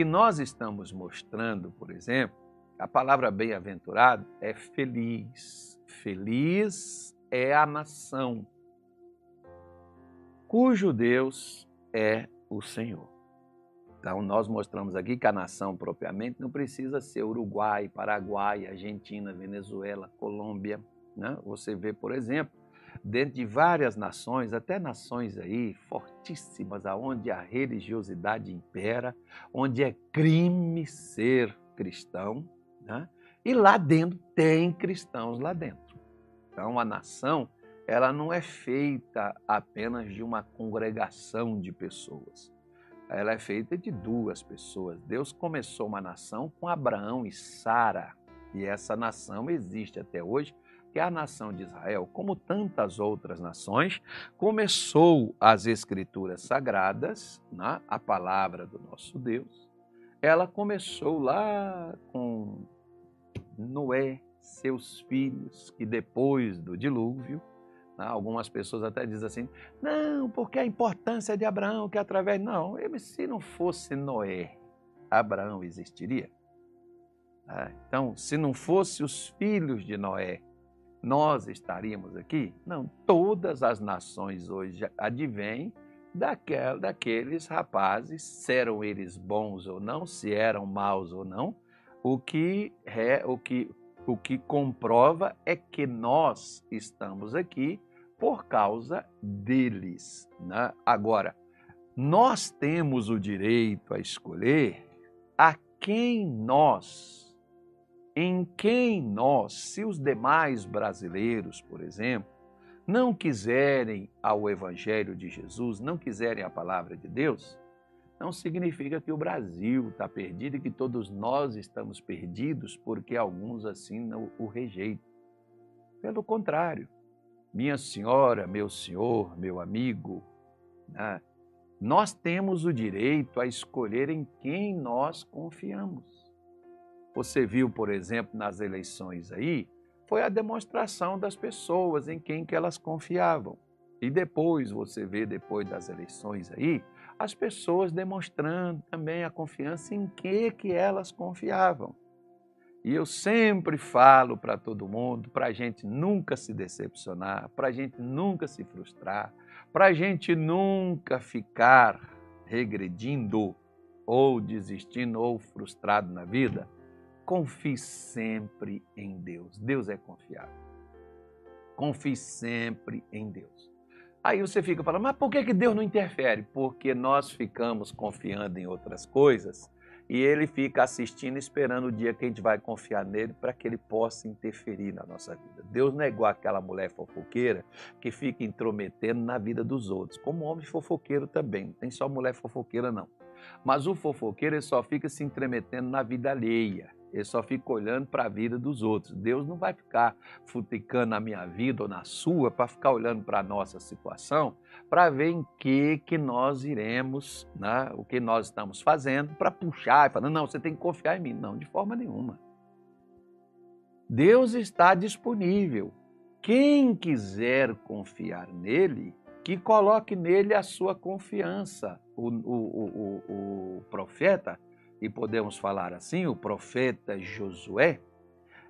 E nós estamos mostrando, por exemplo, a palavra bem-aventurado é feliz. Feliz é a nação cujo Deus é o Senhor. Então, nós mostramos aqui que a nação propriamente não precisa ser Uruguai, Paraguai, Argentina, Venezuela, Colômbia. Né? Você vê, por exemplo, dentro de várias nações, até nações aí fortíssimas, aonde a religiosidade impera, onde é crime ser cristão, né? e lá dentro tem cristãos lá dentro. Então, a nação ela não é feita apenas de uma congregação de pessoas. Ela é feita de duas pessoas. Deus começou uma nação com Abraão e Sara, e essa nação existe até hoje, que a nação de Israel. Como tantas outras nações, começou as escrituras sagradas, né? a palavra do nosso Deus. Ela começou lá com Noé, seus filhos, que depois do dilúvio, né? Algumas pessoas até dizem assim: não, porque a importância de Abraão, que através. Não, se não fosse Noé, Abraão existiria? Ah, então, se não fosse os filhos de Noé, nós estaríamos aqui? Não, todas as nações hoje advêm daquel, daqueles rapazes, se eram eles bons ou não, se eram maus ou não, o que, é, o que, o que comprova é que nós estamos aqui por causa deles. Né? Agora, nós temos o direito a escolher a quem nós, em quem nós, se os demais brasileiros, por exemplo, não quiserem ao Evangelho de Jesus, não quiserem a palavra de Deus, não significa que o Brasil está perdido e que todos nós estamos perdidos porque alguns assim não o rejeitam. Pelo contrário, minha senhora, meu senhor, meu amigo, né? nós temos o direito a escolher em quem nós confiamos. Você viu, por exemplo, nas eleições aí, foi a demonstração das pessoas em quem que elas confiavam. E depois você vê, depois das eleições aí, as pessoas demonstrando também a confiança em que que elas confiavam. E eu sempre falo para todo mundo, para a gente nunca se decepcionar, para a gente nunca se frustrar, para a gente nunca ficar regredindo ou desistindo ou frustrado na vida, confie sempre em Deus. Deus é confiável. Confie sempre em Deus. Aí você fica falando, mas por que, que Deus não interfere? Porque nós ficamos confiando em outras coisas e ele fica assistindo, esperando o dia que a gente vai confiar nele para que ele possa interferir na nossa vida. Deus não é igual aquela mulher fofoqueira que fica intrometendo na vida dos outros, como homem fofoqueiro também, não tem só mulher fofoqueira não. Mas o fofoqueiro só fica se intrometendo na vida alheia. Ele só fica olhando para a vida dos outros. Deus não vai ficar futicando na minha vida ou na sua para ficar olhando para a nossa situação, para ver em que que nós iremos, né, o que nós estamos fazendo, para puxar e falar, não, você tem que confiar em mim. Não, de forma nenhuma. Deus está disponível. Quem quiser confiar nele, que coloque nele a sua confiança. O, o, o, o profeta e podemos falar assim, o profeta Josué,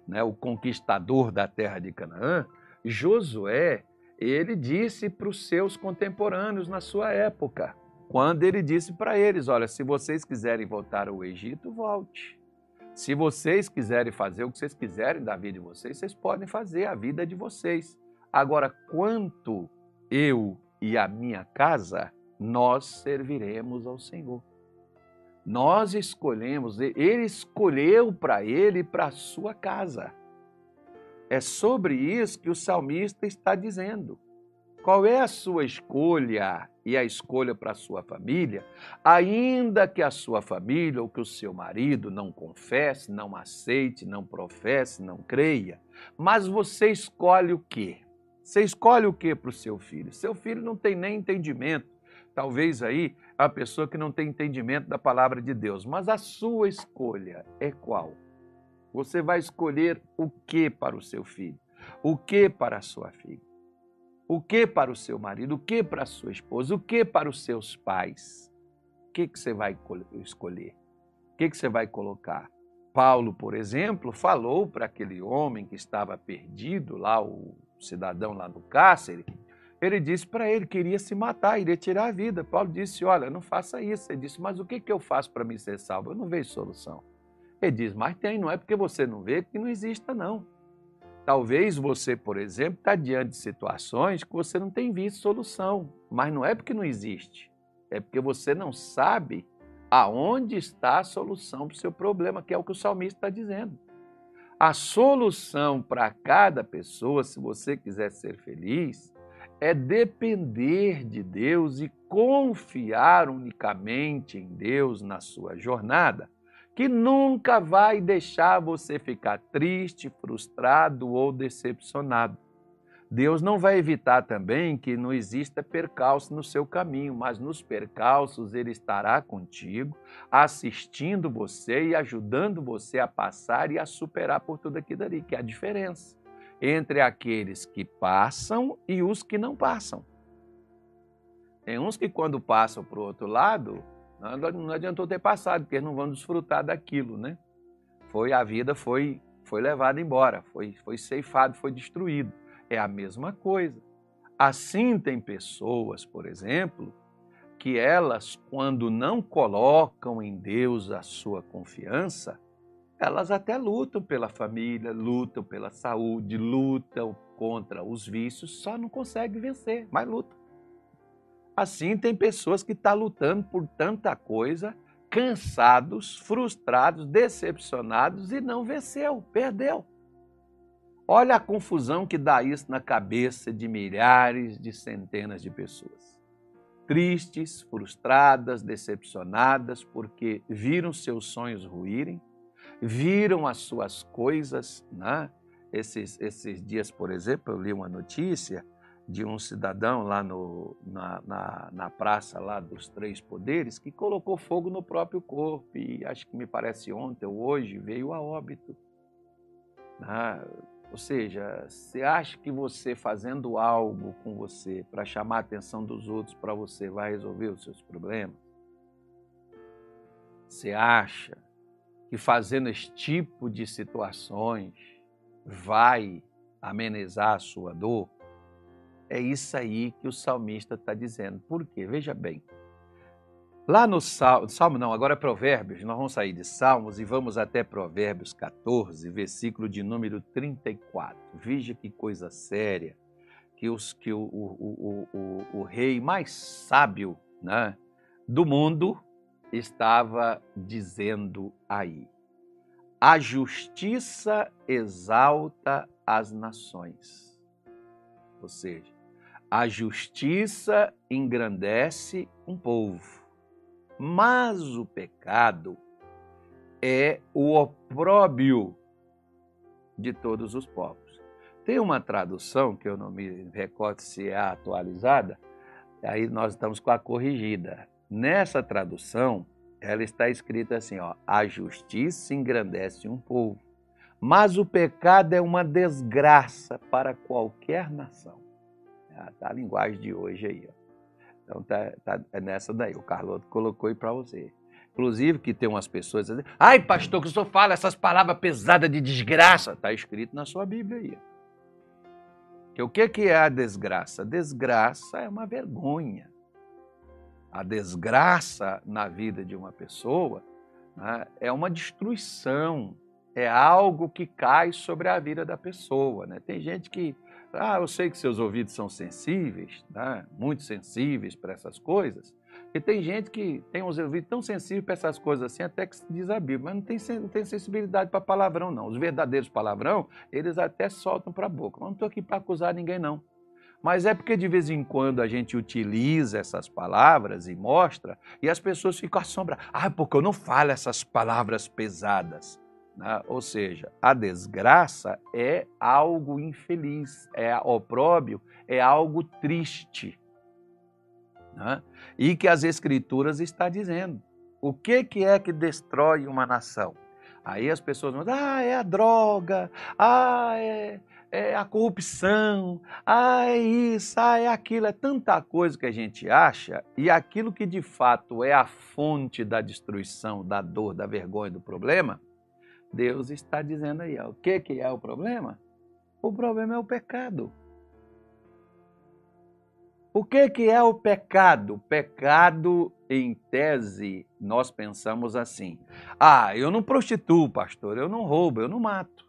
né, o conquistador da terra de Canaã, Josué, ele disse para os seus contemporâneos na sua época, quando ele disse para eles: Olha, se vocês quiserem voltar ao Egito, volte. Se vocês quiserem fazer o que vocês quiserem da vida de vocês, vocês podem fazer a vida de vocês. Agora, quanto eu e a minha casa, nós serviremos ao Senhor. Nós escolhemos, ele escolheu para ele e para a sua casa. É sobre isso que o salmista está dizendo. Qual é a sua escolha e a escolha para a sua família, ainda que a sua família ou que o seu marido não confesse, não aceite, não professe, não creia, mas você escolhe o quê? Você escolhe o quê para o seu filho? Seu filho não tem nem entendimento. Talvez aí a pessoa que não tem entendimento da palavra de Deus. Mas a sua escolha é qual? Você vai escolher o que para o seu filho? O que para a sua filha? O que para o seu marido? O que para a sua esposa? O que para os seus pais? O que, que você vai escolher? que, que você vai colocar? Paulo, por exemplo, falou para aquele homem que estava perdido, lá o cidadão lá no cárcere, ele disse para ele que iria se matar, iria tirar a vida. Paulo disse: Olha, não faça isso. Ele disse: Mas o que, que eu faço para me ser salvo? Eu não vejo solução. Ele diz: Mas tem, não é porque você não vê que não exista, não. Talvez você, por exemplo, está diante de situações que você não tem visto solução, mas não é porque não existe, é porque você não sabe aonde está a solução para o seu problema, que é o que o salmista está dizendo. A solução para cada pessoa, se você quiser ser feliz, é depender de Deus e confiar unicamente em Deus na sua jornada, que nunca vai deixar você ficar triste, frustrado ou decepcionado. Deus não vai evitar também que não exista percalço no seu caminho, mas nos percalços Ele estará contigo, assistindo você e ajudando você a passar e a superar por tudo aquilo ali, que é a diferença entre aqueles que passam e os que não passam. Tem uns que, quando passam para o outro lado, não adiantou ter passado, porque eles não vão desfrutar daquilo, né? Foi a vida foi foi levada embora, foi foi ceifado, foi destruído. É a mesma coisa. Assim tem pessoas, por exemplo, que elas quando não colocam em Deus a sua confiança, elas até lutam pela família, lutam pela saúde, lutam contra os vícios, só não conseguem vencer, mas lutam. Assim, tem pessoas que estão tá lutando por tanta coisa, cansados, frustrados, decepcionados e não venceu, perdeu. Olha a confusão que dá isso na cabeça de milhares, de centenas de pessoas. Tristes, frustradas, decepcionadas, porque viram seus sonhos ruírem, viram as suas coisas. Né? Esses, esses dias, por exemplo, eu li uma notícia de um cidadão lá no, na, na, na, praça lá dos Três Poderes que colocou fogo no próprio corpo e acho que me parece ontem ou hoje veio a óbito. Né? Ou seja, você acha que você fazendo algo com você para chamar a atenção dos outros para você vai resolver os seus problemas? Você acha que fazendo esse tipo de situações vai amenizar a sua dor, é isso aí que o salmista está dizendo. Por quê? Veja bem. Lá no Salmo, Salmo não, agora é Provérbios, nós vamos sair de Salmos e vamos até Provérbios 14, versículo de número 34. Veja que coisa séria que, os, que o, o, o, o, o rei mais sábio né, do mundo estava dizendo aí: a justiça exalta as nações. Ou seja, a justiça engrandece um povo, mas o pecado é o opróbio de todos os povos. Tem uma tradução que eu não me recordo se é atualizada, aí nós estamos com a corrigida. Nessa tradução, ela está escrita assim, ó: a justiça engrandece um povo, mas o pecado é uma desgraça para qualquer nação. Está a linguagem de hoje aí, ó. Então tá, tá é nessa daí. O Carloto colocou aí para você. Inclusive que tem umas pessoas dizendo, ai pastor, que o senhor fala essas palavras pesadas de desgraça. Está escrito na sua Bíblia aí. Que o que é a desgraça? Desgraça é uma vergonha a desgraça na vida de uma pessoa né, é uma destruição, é algo que cai sobre a vida da pessoa. Né? Tem gente que, ah, eu sei que seus ouvidos são sensíveis, né, muito sensíveis para essas coisas, e tem gente que tem os ouvidos tão sensíveis para essas coisas assim, até que diz a Bíblia, mas não tem, não tem sensibilidade para palavrão, não. Os verdadeiros palavrão, eles até soltam para a boca. Não estou aqui para acusar ninguém, não. Mas é porque de vez em quando a gente utiliza essas palavras e mostra, e as pessoas ficam assombradas. Ah, porque eu não falo essas palavras pesadas. Né? Ou seja, a desgraça é algo infeliz, é opróbio, é algo triste. Né? E que as Escrituras está dizendo. O que, que é que destrói uma nação? Aí as pessoas vão ah, é a droga, ah, é, é a corrupção, ah, é isso, ah, é aquilo. É tanta coisa que a gente acha e aquilo que de fato é a fonte da destruição, da dor, da vergonha, do problema, Deus está dizendo aí, ó, o que, que é o problema? O problema é o pecado. O que, que é o pecado? Pecado, em tese, nós pensamos assim: ah, eu não prostituo, pastor, eu não roubo, eu não mato.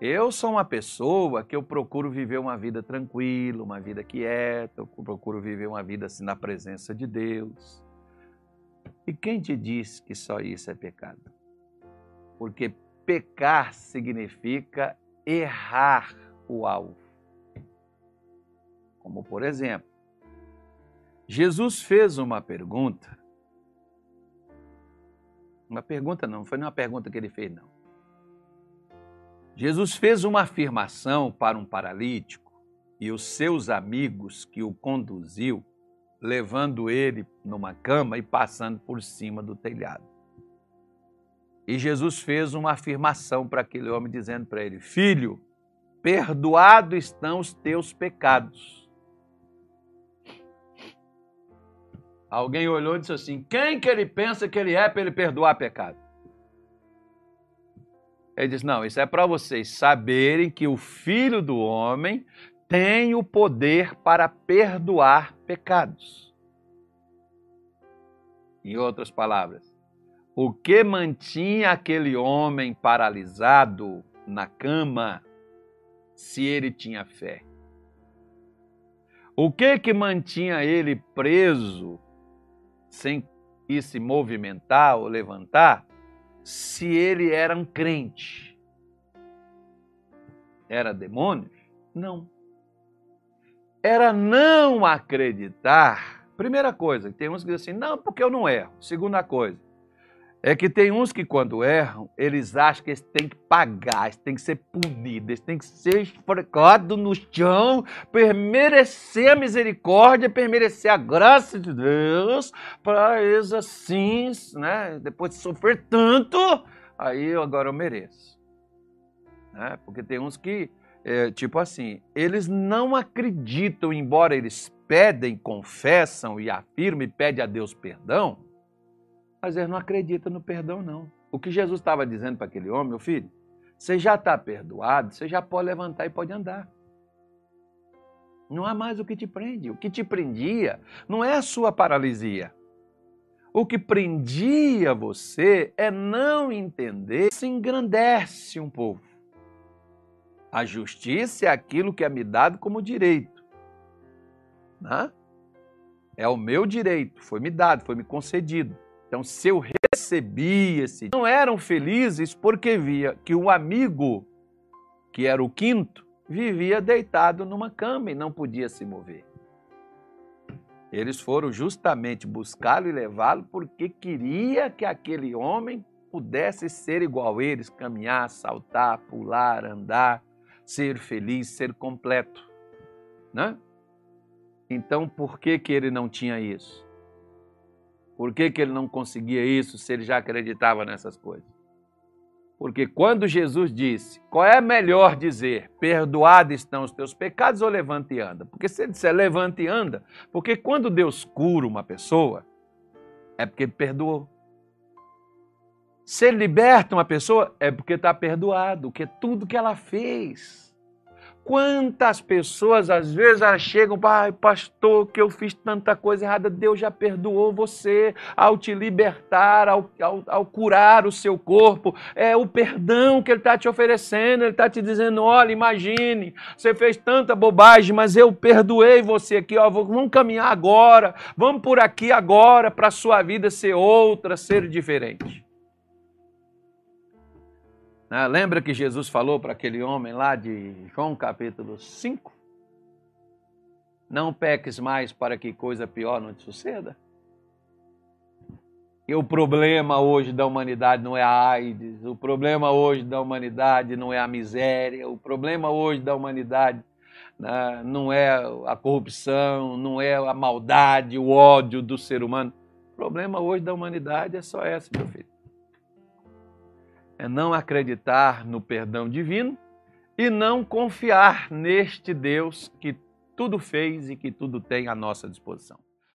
Eu sou uma pessoa que eu procuro viver uma vida tranquila, uma vida quieta, eu procuro viver uma vida assim na presença de Deus. E quem te diz que só isso é pecado? Porque pecar significa errar o alvo. Como por exemplo, Jesus fez uma pergunta. Uma pergunta não, foi uma pergunta que ele fez, não. Jesus fez uma afirmação para um paralítico e os seus amigos que o conduziu, levando ele numa cama e passando por cima do telhado. E Jesus fez uma afirmação para aquele homem, dizendo para ele: Filho, perdoados estão os teus pecados. Alguém olhou e disse assim: quem que ele pensa que ele é para ele perdoar pecado? Ele disse: não, isso é para vocês saberem que o Filho do Homem tem o poder para perdoar pecados. Em outras palavras, o que mantinha aquele homem paralisado na cama se ele tinha fé? O que que mantinha ele preso sem ir se movimentar ou levantar, se ele era um crente. Era demônio? Não. Era não acreditar. Primeira coisa, tem uns que dizem assim, não, porque eu não erro. Segunda coisa, é que tem uns que, quando erram, eles acham que eles têm que pagar, eles têm que ser punidos, eles têm que ser esfregados no chão, para merecer a misericórdia, para merecer a graça de Deus, para eles assim, né, depois de sofrer tanto, aí agora eu mereço. Né? Porque tem uns que, é, tipo assim, eles não acreditam, embora eles pedem, confessam e afirmam e pedem a Deus perdão, mas eles não acreditam no perdão, não. O que Jesus estava dizendo para aquele homem, meu filho, você já está perdoado, você já pode levantar e pode andar. Não há mais o que te prende. O que te prendia não é a sua paralisia. O que prendia você é não entender, se engrandece um pouco. A justiça é aquilo que é me dado como direito. Né? É o meu direito, foi me dado, foi me concedido. Então, se eu recebi esse. Não eram felizes porque via que o amigo, que era o quinto, vivia deitado numa cama e não podia se mover. Eles foram justamente buscá-lo e levá-lo porque queria que aquele homem pudesse ser igual a eles, caminhar, saltar, pular, andar, ser feliz, ser completo, né? Então, por que que ele não tinha isso? Por que, que ele não conseguia isso se ele já acreditava nessas coisas? Porque quando Jesus disse, qual é melhor dizer, perdoados estão os teus pecados ou levanta e anda? Porque se ele disser levanta e anda, porque quando Deus cura uma pessoa, é porque ele perdoou. Se ele liberta uma pessoa, é porque está perdoado, que é tudo que ela fez. Quantas pessoas às vezes elas chegam, pai, pastor, que eu fiz tanta coisa errada, Deus já perdoou você ao te libertar, ao, ao, ao curar o seu corpo. É o perdão que Ele está te oferecendo, Ele está te dizendo: olha, imagine, você fez tanta bobagem, mas eu perdoei você aqui, ó, vamos caminhar agora, vamos por aqui agora para a sua vida ser outra, ser diferente. Né? Lembra que Jesus falou para aquele homem lá de João capítulo 5? Não peques mais para que coisa pior não te suceda. E o problema hoje da humanidade não é a AIDS, o problema hoje da humanidade não é a miséria, o problema hoje da humanidade né, não é a corrupção, não é a maldade, o ódio do ser humano. O problema hoje da humanidade é só esse, meu filho é não acreditar no perdão divino e não confiar neste Deus que tudo fez e que tudo tem à nossa disposição.